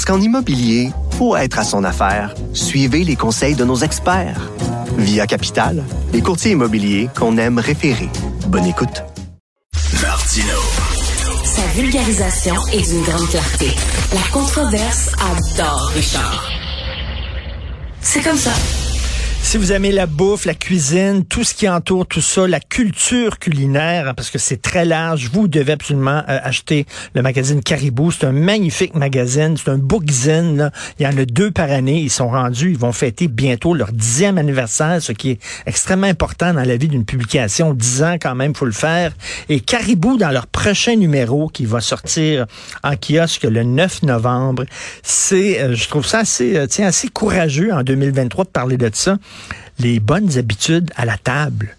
Parce qu'en immobilier, pour être à son affaire, suivez les conseils de nos experts. Via Capital, les courtiers immobiliers qu'on aime référer. Bonne écoute. Martino. Sa vulgarisation est d'une grande clarté. La controverse adore Richard. C'est comme ça. Si vous aimez la bouffe, la cuisine, tout ce qui entoure tout ça, la culture culinaire, hein, parce que c'est très large, vous devez absolument euh, acheter le magazine Caribou. C'est un magnifique magazine, c'est un bookzine. Il y en a deux par année. Ils sont rendus, ils vont fêter bientôt leur dixième anniversaire, ce qui est extrêmement important dans la vie d'une publication. Dix ans quand même, faut le faire. Et Caribou, dans leur prochain numéro qui va sortir en kiosque le 9 novembre, c'est, euh, je trouve ça assez, euh, tiens, assez courageux en 2023 de parler de ça les bonnes habitudes à la table.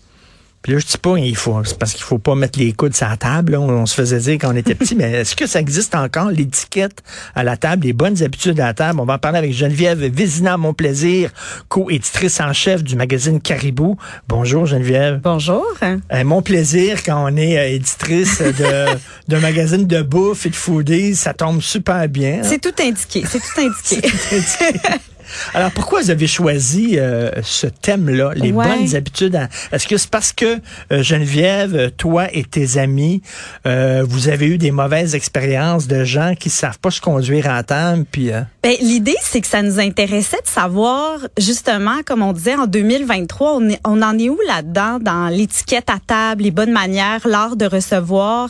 Puis là, je dis pas, il faut, c'est parce qu'il faut pas mettre les coudes sur la table. On, se faisait dire quand on était petit, mais est-ce que ça existe encore, l'étiquette à la table, les bonnes habitudes à la table? On va en parler avec Geneviève Vézina, mon plaisir, co-éditrice en chef du magazine Caribou. Bonjour, Geneviève. Bonjour. Euh, mon plaisir quand on est euh, éditrice de, d'un magazine de bouffe et de foodies, ça tombe super bien. C'est tout indiqué, c'est tout indiqué. tout indiqué. Alors, pourquoi vous avez choisi euh, ce thème-là, les bonnes habitudes? Est-ce que c'est parce que, euh, Geneviève, toi et tes amis, euh, vous avez eu des mauvaises expériences de gens qui savent pas se conduire en table? Puis, ben, L'idée, c'est que ça nous intéressait de savoir, justement, comme on disait, en 2023, on, on en est où là-dedans, dans l'étiquette à table, les bonnes manières, l'art de recevoir?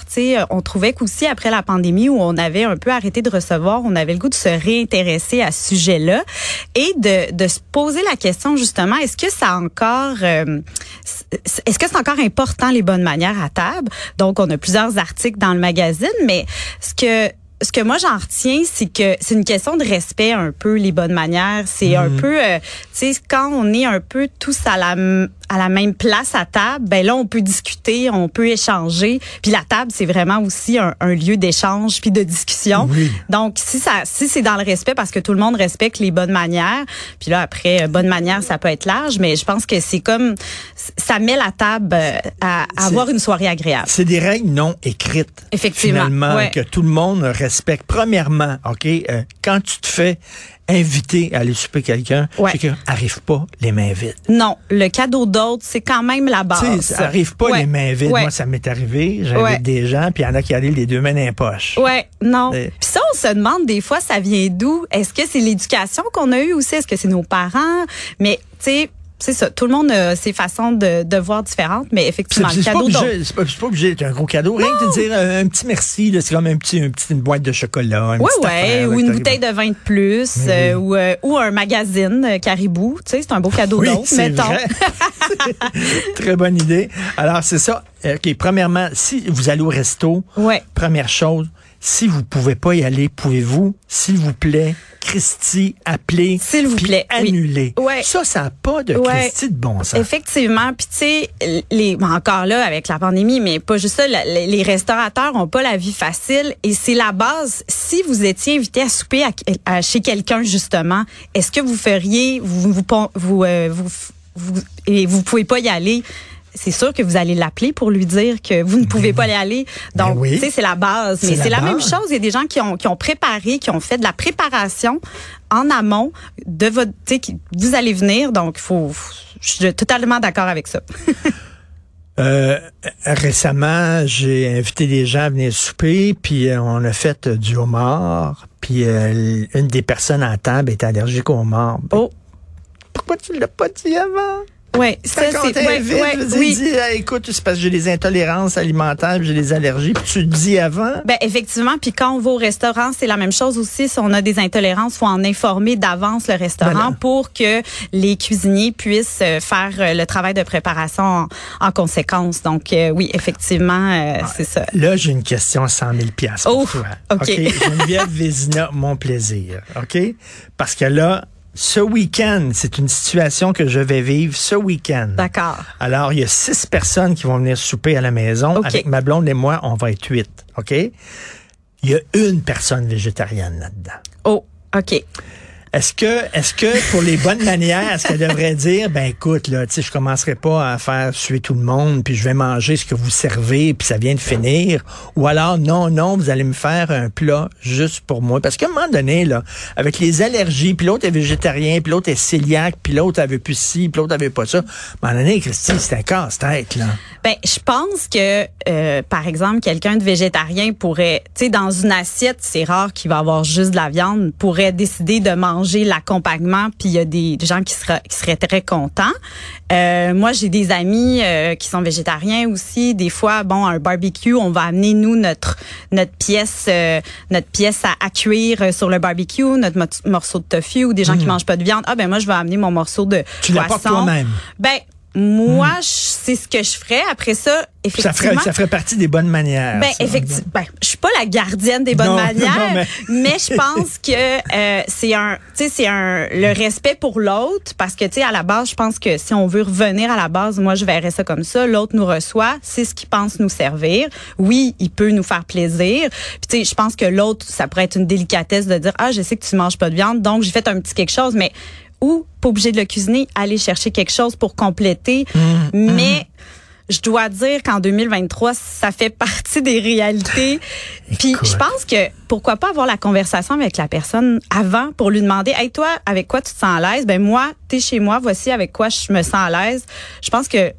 on trouvait qu'aussi, après la pandémie, où on avait un peu arrêté de recevoir, on avait le goût de se réintéresser à ce sujet-là et de, de se poser la question justement, est-ce que ça encore, euh, est-ce que c'est encore important les bonnes manières à table? Donc, on a plusieurs articles dans le magazine, mais ce que ce que moi j'en retiens, c'est que c'est une question de respect un peu les bonnes manières. C'est un mhm. peu, euh, tu sais, quand on est un peu tous à la à la même place à table, ben là on peut discuter, on peut échanger. Puis la table c'est vraiment aussi un, un lieu d'échange puis de discussion. Donc si ça, si c'est dans le respect parce que tout le monde respecte les bonnes manières. Puis là après, euh, bonne manière ça peut être large, mais je pense que c'est comme ça met la table euh, à, avoir une soirée agréable. C'est des règles non écrites. Effectivement, finalement que tout le monde respecte respecte. Premièrement, OK, euh, quand tu te fais inviter à aller souper quelqu'un, ouais. c'est arrive pas les mains vides. Non, le cadeau d'autre, c'est quand même la base. Ça arrive pas les mains vides. Moi, ça m'est arrivé. J'invite des gens, puis il y en a qui arrivent les deux mains dans les poches. Ouais, non. Puis ça, on se demande des fois, ça vient d'où? Est-ce que c'est l'éducation qu'on a eue aussi? Est-ce que c'est nos parents? Mais, tu sais, c'est ça. Tout le monde a ses façons de, de voir différentes, mais effectivement, le cadeau C'est pas, pas obligé d'être un gros cadeau. Rien que de dire euh, un, petit merci, c'est comme un petit, un petit, une boîte de chocolat. Oui, ouais, ou une bouteille de vin de plus, euh, ou, euh, ou un magazine Caribou. Tu sais, c'est un beau cadeau oui, d'autre, mettons. Très bonne idée. Alors, c'est ça. OK, premièrement, si vous allez au resto, ouais. première chose, si vous pouvez pas y aller, pouvez-vous, s'il vous plaît, Christy, appeler, s'il vous plaît, annuler? Ça, ça n'a pas de Christy de bon sens. Effectivement, puis tu sais, les encore là avec la pandémie, mais pas juste ça, les restaurateurs ont pas la vie facile et c'est la base. Si vous étiez invité à souper à, chez quelqu'un justement, est-ce que vous feriez, vous vous vous, euh, vous, vous, et vous pouvez pas y aller? C'est sûr que vous allez l'appeler pour lui dire que vous ne pouvez pas y aller. Ben Donc, tu sais, c'est la base. Mais c'est la, même chose. Il y a des gens qui ont, qui ont préparé, qui ont fait de la préparation en amont de votre, tu sais, vous allez venir. Donc, faut, je suis totalement d'accord avec ça. Euh, récemment, j'ai invité des gens à venir souper, puis euh, on a fait du homard, puis euh, une des personnes à table est allergique au homard. Oh! Pourquoi tu l'as pas dit avant? Ouais, ça c'est ouais, ouais, oui. dis, Ah, écoute, c'est parce que j'ai des intolérances alimentaires, j'ai des allergies, puis tu le dis avant? Ben effectivement, puis quand on va au restaurant, c'est la même chose aussi. Si on a des intolérances, faut en informer d'avance le restaurant Voilà. pour que les cuisiniers puissent euh, faire euh, le travail de préparation en, en conséquence. Donc euh, oui, effectivement, euh, c'est ça. Là, j'ai une question à 100 000 piastres pour Oh, toi. OK. Geneviève Vézina, mon plaisir. OK? Parce que là, ce week-end, c'est une situation que je vais vivre ce week-end. D'accord. Alors, il y a six personnes qui vont venir souper à la maison. Avec ma blonde et moi, on va être huit. OK? Il y a une personne végétarienne là-dedans. Oh, ok. Est-ce que, est-ce que pour les bonnes manières, est-ce qu'elle devrait dire, ben écoute, là, tu je commencerai pas à faire suer tout le monde, puis je vais manger ce que vous servez, puis ça vient de finir, ou alors non, non, vous allez me faire un plat juste pour moi, parce qu'à un moment donné, là, avec les allergies, puis l'autre est végétarien, puis l'autre est cœliaque, puis l'autre avait plus ci, puis l'autre avait pas ça. À un moment donné, Christy, c'est un casse-tête, là. Ben, je pense que, euh, par exemple, quelqu'un de végétarien pourrait, tu sais, dans une assiette, c'est rare qu'il va avoir juste de la viande, pourrait décider de manger l'accompagnement, puis il y a des gens qui seraient, qui seraient très contents. Euh, moi, j'ai des amis euh, qui sont végétariens aussi. Des fois, bon, à un barbecue, on va amener nous notre notre pièce euh, notre pièce à, à cuire euh, sur le barbecue, notre mo- morceau de tofu ou des gens qui mangent pas de viande. Ah ben moi, je vais amener mon morceau de. Tu l'apportes poisson. toi-même. Ben moi, je- c'est ce que je ferais. Après ça, Ça effectivement. ferait, ça ferait partie des bonnes manières. Ben ça. effectivement, ben, je suis pas la gardienne des bonnes Non, manières, non, mais- mais... je pense que euh, c'est un, tu sais, c'est un le respect pour l'autre parce que tu sais à la base, je pense que si on veut revenir à la base, moi je verrais ça comme ça. L'autre nous reçoit, c'est ce qu'il pense nous servir. Oui, il peut nous faire plaisir. Puis tu sais, je pense que l'autre, ça pourrait être une délicatesse de dire ah je sais que tu manges pas de viande, donc j'ai fait un petit quelque chose, mais ou pas obligé de le cuisiner, aller chercher quelque chose pour compléter. Mmh, mais je dois dire qu'en 2023, ça fait partie des réalités. Puis je pense que pourquoi pas avoir la conversation avec la personne avant pour lui demander Hey toi, avec quoi tu te sens à l'aise? Ben moi, t'es chez moi, voici avec quoi je me sens à l'aise. Je pense que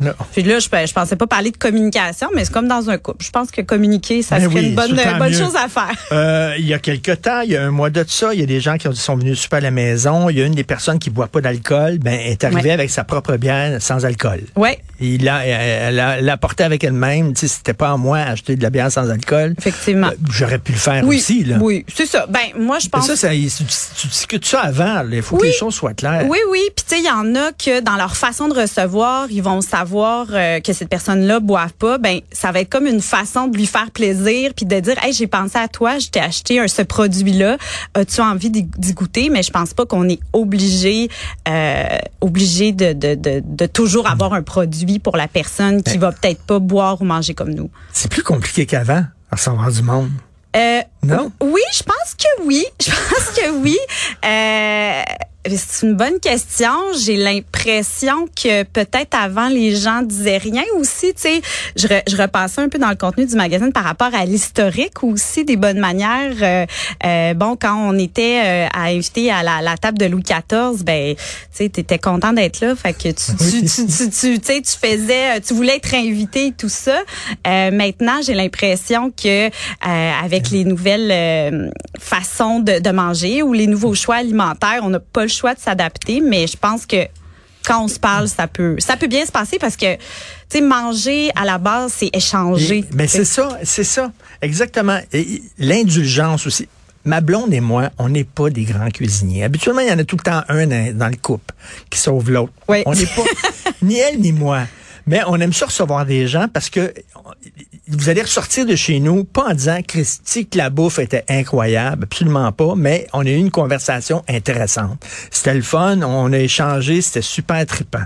Non. puis là, je, je pensais pas parler de communication, mais c'est comme dans un couple. Je pense que communiquer, ça Ben serait oui, une bonne, bonne mieux. chose à faire. Euh, il y a quelque temps, il y a un mois de ça, il y a des gens qui ont- sont venus super à la maison. Il y a une des personnes qui boit pas d'alcool, ben est arrivée Ouais. avec sa propre bière sans alcool. Ouais, Il a- elle l'a apporté avec elle-même. Tu sais, c'était pas à moi d'acheter de la bière sans alcool. effectivement. Euh, J'aurais pu le faire oui, aussi, là. oui, c'est ça. Ben moi, je Mais pense. ça, ça, tu, discutes ça avant. Il faut que les choses soient claires. Oui, oui. Puis tu sais, il y en a que dans leur façon de recevoir, ils vont savoir euh, que cette personne-là boive pas. Ben, ça va être comme une façon de lui faire plaisir, puis de dire, hey, j'ai pensé à toi, je t'ai acheté un, ce produit-là. As-tu envie d'y goûter? Mais je pense pas qu'on est obligé, euh, obligé de, de, de, de toujours avoir un produit pour la personne qui va peut-être pas boire ou manger comme nous. C'est plus compliqué qu'avant, à recevoir du monde. Euh, Non? Oui, je pense que oui. Je pense que oui. Euh, c'est une bonne question. J'ai l'impression que peut-être avant les gens disaient rien aussi. Tu sais, je, re- je repassais un peu dans le contenu du magazine par rapport à l'historique aussi des bonnes manières. Euh, euh, bon, quand on était euh, à inviter à la, la table de Louis XIV, ben, tu sais, t'étais content d'être là. Fait que tu, tu, tu, tu, tu, tu sais, tu faisais, tu voulais être invité et tout ça. Euh, maintenant, j'ai l'impression que euh, avec les nouvelles euh, façons de, de manger ou les nouveaux choix alimentaires, on n'a pas le choix de s'adapter. Mais je pense que quand on se parle, ça peut, ça peut bien se passer parce que, tu sais, manger à la base, c'est échanger. Mais c'est ça, c'est ça, exactement. Et L'indulgence aussi. Ma blonde et moi, on n'est pas des grands cuisiniers. Habituellement, il y en a tout le temps un dans, dans le couple qui sauve l'autre. Oui. On n'est pas ni elle ni moi. Mais on aime ça recevoir des gens parce que vous allez ressortir de chez nous, pas en disant Christy que la bouffe était incroyable, absolument pas, mais on a eu une conversation intéressante. C'était le fun, on a échangé, c'était super trippant.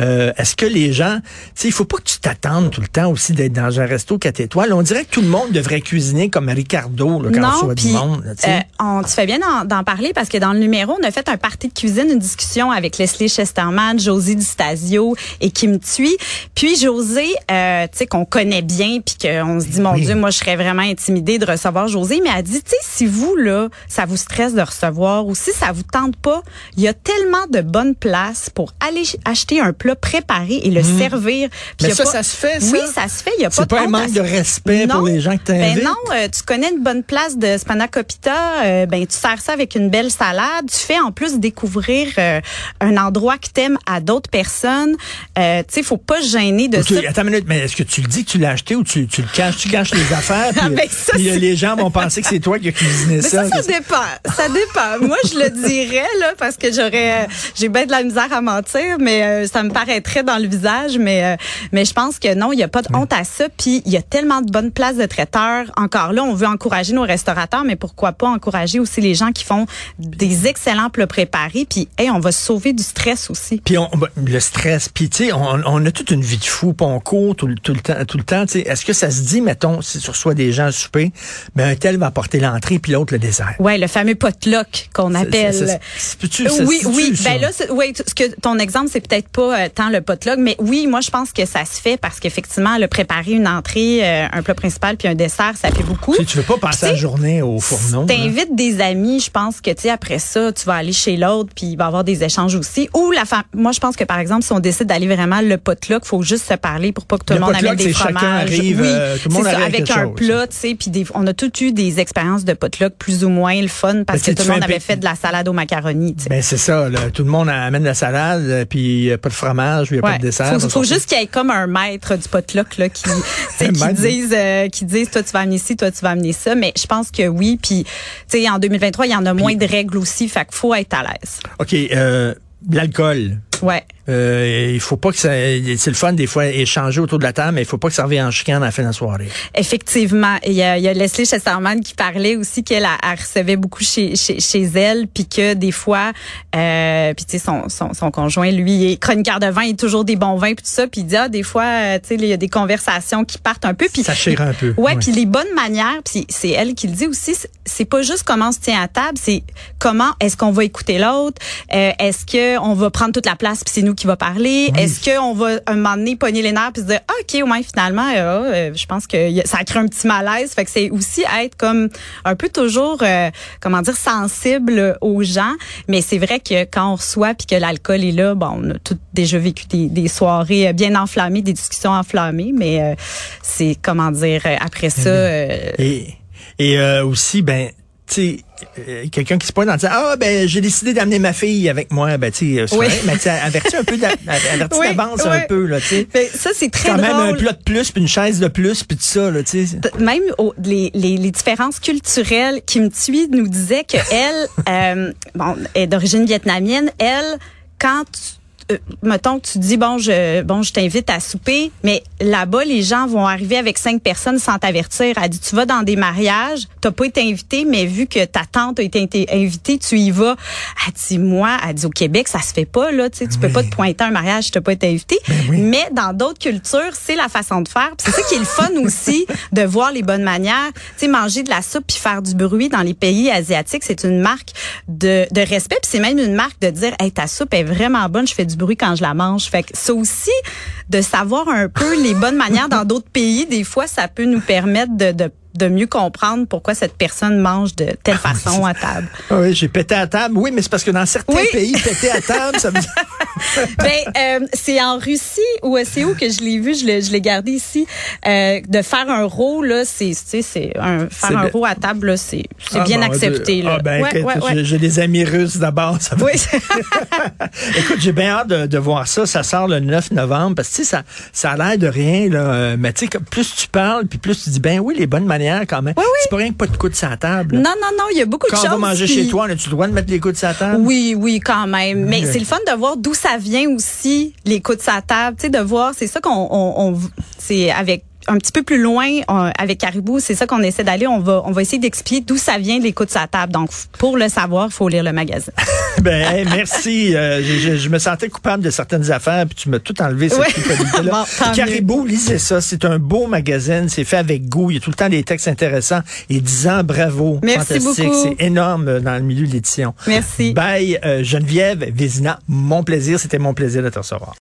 Euh, Est-ce que les gens, tu sais, il faut pas que tu t'attendes tout le temps aussi d'être dans un resto 4 étoiles. On dirait que tout le monde devrait cuisiner comme Ricardo là, quand on reçoit du monde. là, euh, on, tu fais bien d'en, parler parce que dans le numéro, on a fait un party de cuisine, une discussion avec Leslie Chesterman, Josie Di Stasio et Kim Thuy. Puis José, euh, tu sais qu'on connaît bien puis que qu'on se dit, mon Oui. Dieu, moi, je serais vraiment intimidée de recevoir José. Mais elle dit, tu sais, si vous, là, ça vous stresse de recevoir ou si ça vous tente pas, il y a tellement de bonnes places pour aller ch- acheter un plat préparé et le servir. Puis Mais ça, pas- ça se fait, ça? Oui, ça se fait. Il y a pas de pas un manque de respect pour les gens que t'invites? Ben non, euh, tu connais une bonne place de spanakopita, euh, ben tu sers ça avec une belle salade. Tu fais en plus découvrir euh, un endroit que t'aimes à d'autres personnes. Euh, tu sais, faut pas se gêner de ça. attends une minute, mais est-ce que tu le dis que tu l'as acheté ou tu, tu le caches? Tu caches les affaires, puis, Ah, ben, ça, puis, les gens vont penser que c'est toi qui as cuisiné Mais ça, ça. ça dépend. Ça dépend. Moi, je le dirais, là, parce que j'aurais, j'ai bien de la misère à mentir, mais euh, ça me paraîtrait dans le visage. Mais, euh, mais je pense que non, il n'y a pas de honte à ça. Puis, il y a tellement de bonnes places de traiteurs. Encore là, on veut encourager nos restaurateurs, mais pourquoi pas encourager aussi les gens qui font des excellents plats préparés. Puis, hey, on va se sauver du stress aussi. Puis on, ben, le stress, puis tu sais, on, on a toute une vie de fou, puis on court tout, le- tout le temps, tout le temps. tu sais. Est-ce que ça se dit, mettons, si tu reçois des gens à souper, ben un tel va apporter l'entrée, puis l'autre le dessert. Ouais, le fameux potluck qu'on appelle. ça- ça- ça- oui, oui. ça? Ben là, oui, ce que ton exemple, c'est peut-être pas euh, tant le potluck, mais oui, moi, je pense que ça se fait parce qu'effectivement, le préparer une entrée, euh, un plat principal puis un dessert, ça fait beaucoup. Tu tu veux pas passer la journée au fourneau. hein? T'invites des amis, je pense que tu sais après ça, tu vas aller chez l'autre puis il va y avoir des échanges aussi. Ou la femme, moi je pense que par exemple si on décide d'aller vraiment le potluck, faut juste se parler pour pas que tout Le le, monde amène des chacun fromages. arrive, oui, euh, tout le monde c'est ça, arrive avec un chose. plat, tu sais, puis on a tous eu des expériences de potluck plus ou moins le fun parce Ben, que tout le monde avait fait de la salade au macaroni, tu sais. Ben c'est ça, là. tout le monde amène la salade, euh, puis pas de fromage, puis a pas Ouais. de dessert. Faut, faut juste qu'il y ait comme un maître du potluck là qui, qui dise euh, qui dise toi tu vas amener ci, toi tu vas amener ça, mais je pense que oui puis tu sais en 2023 il y en a moins de règles aussi, fait qu'il faut être à l'aise. OK, euh, l'alcool. Ouais. Euh, il faut pas que ça. C'est le fun des fois échanger autour de la table, mais il faut pas que ça revienne en chicane à la fin de la soirée. Effectivement, il y a, il y a Leslie Chesterman qui parlait aussi qu'elle elle, elle recevait beaucoup chez, chez, chez elle, puis que des fois, euh, puis tu sais son, son, son conjoint, lui, est chroniqueur de vin, il est toujours des bons vins puis tout ça, puis il dit ah des fois, euh, tu sais il y a des conversations qui partent un peu, puis Ça chire un peu. Ouais, puis les bonnes manières, puis c'est elle qui le dit aussi, c'est- c'est pas juste comment on se tient à table, c'est comment est-ce qu'on va écouter l'autre, euh, est-ce que on va prendre toute la place puis c'est nous qui va parler, est-ce que on va un moment donné pogner les nerfs puis se dire ah, OK, ouais, finalement euh, euh, je pense que ça crée un petit malaise, fait que c'est aussi être comme un peu toujours euh, comment dire sensible aux gens, mais c'est vrai que quand on reçoit puis que l'alcool est là, bon, on a tout déjà vécu des, des soirées euh, bien enflammées, des discussions enflammées, mais euh, c'est comment dire après ça euh, Et, et euh, aussi, ben, tu sais, euh, quelqu'un qui se pointe en disant Ah, ben, j'ai décidé d'amener ma fille avec moi. Ben, tu sais, c'est Oui. mais tu avertis un peu, avertis Oui, d'avance un oui. peu, là, tu sais. ben, ça c'est très Quand même un drôle. plat de plus, puis une chaise de plus, puis tout ça, là, tu sais. même au- les, les, les différences culturelles, Kim Thuy nous disait que elle, euh, bon, est d'origine vietnamienne. Elle, quand tu, euh, mettons que tu dis bon je bon je t'invite à souper mais là-bas les gens vont arriver avec cinq personnes sans t'avertir. Elle dit tu vas dans des mariages t'as pas été invité mais vu que ta tante a été invitée tu y vas. Elle dit moi elle dit au Québec ça se fait pas là tu sais tu peux pas te pointer à un mariage si t'as pas été invité. Mais dans d'autres cultures c'est la façon de faire. C'est ça qui est le fun aussi de voir les bonnes manières. Tu sais manger de la soupe puis faire du bruit dans les pays asiatiques c'est une marque de, de respect. Puis c'est même une marque de dire hey ta soupe est vraiment bonne je fais du bruit quand je la mange. Fait que ça aussi de savoir un peu les bonnes manières dans d'autres pays des fois ça peut nous permettre de, de de mieux comprendre pourquoi cette personne mange de telle façon à table. Ah oui, j'ai pété à table. Oui, mais c'est parce que dans certains Oui. pays, péter à table, ça dire. ben, euh, c'est en Russie ou euh, c'est où que je l'ai vu, je l'ai, je l'ai gardé ici. Euh, de faire un roux là, c'est, tu sais, c'est un faire un roux à table là, c'est, c'est Ah, bien bon, accepté là. Ah, ben, Ouais, écoute, ouais, ouais. j'ai- des amis russes d'abord. Ça Oui. Écoute, j'ai bien hâte de, de voir ça. Ça sort le 9 novembre parce que tu sais, ça, ça a l'air de rien. Là, mais tu sais, plus tu parles, puis plus tu dis, ben oui, les bonnes manières quand même. C'est pas rien que pas de coude sur la table. non, non, non, il y a beaucoup Quand de on choses. va manger puis- chez toi, on a-tu le droit de mettre les coudes sur la table? Oui, oui, quand même. Mais c'est le fun de voir d'où ça vient aussi, les coups de sa table. Tu sais, de voir, c'est ça qu'on, on, on- c'est avec un petit peu plus loin on- avec Caribou, c'est ça qu'on essaie d'aller. On va, on va essayer d'expliquer d'où ça vient les coups de sa table. Donc, pour le savoir, il faut lire le magazine. Ben, hey, merci. Euh, je, je- je me sentais coupable de certaines affaires, puis tu m'as tout enlevé, cette Ouais. culpabilité-là. Bon. Caribou, lisez ça. C'est un beau magazine. C'est fait avec goût. Il y a tout le temps des textes intéressants. Et 10 ans, bravo. Merci Fantastique. C'est énorme euh, dans le milieu de l'édition. Merci. Bye, euh, Geneviève Vézina. Mon plaisir. C'était mon plaisir de te recevoir.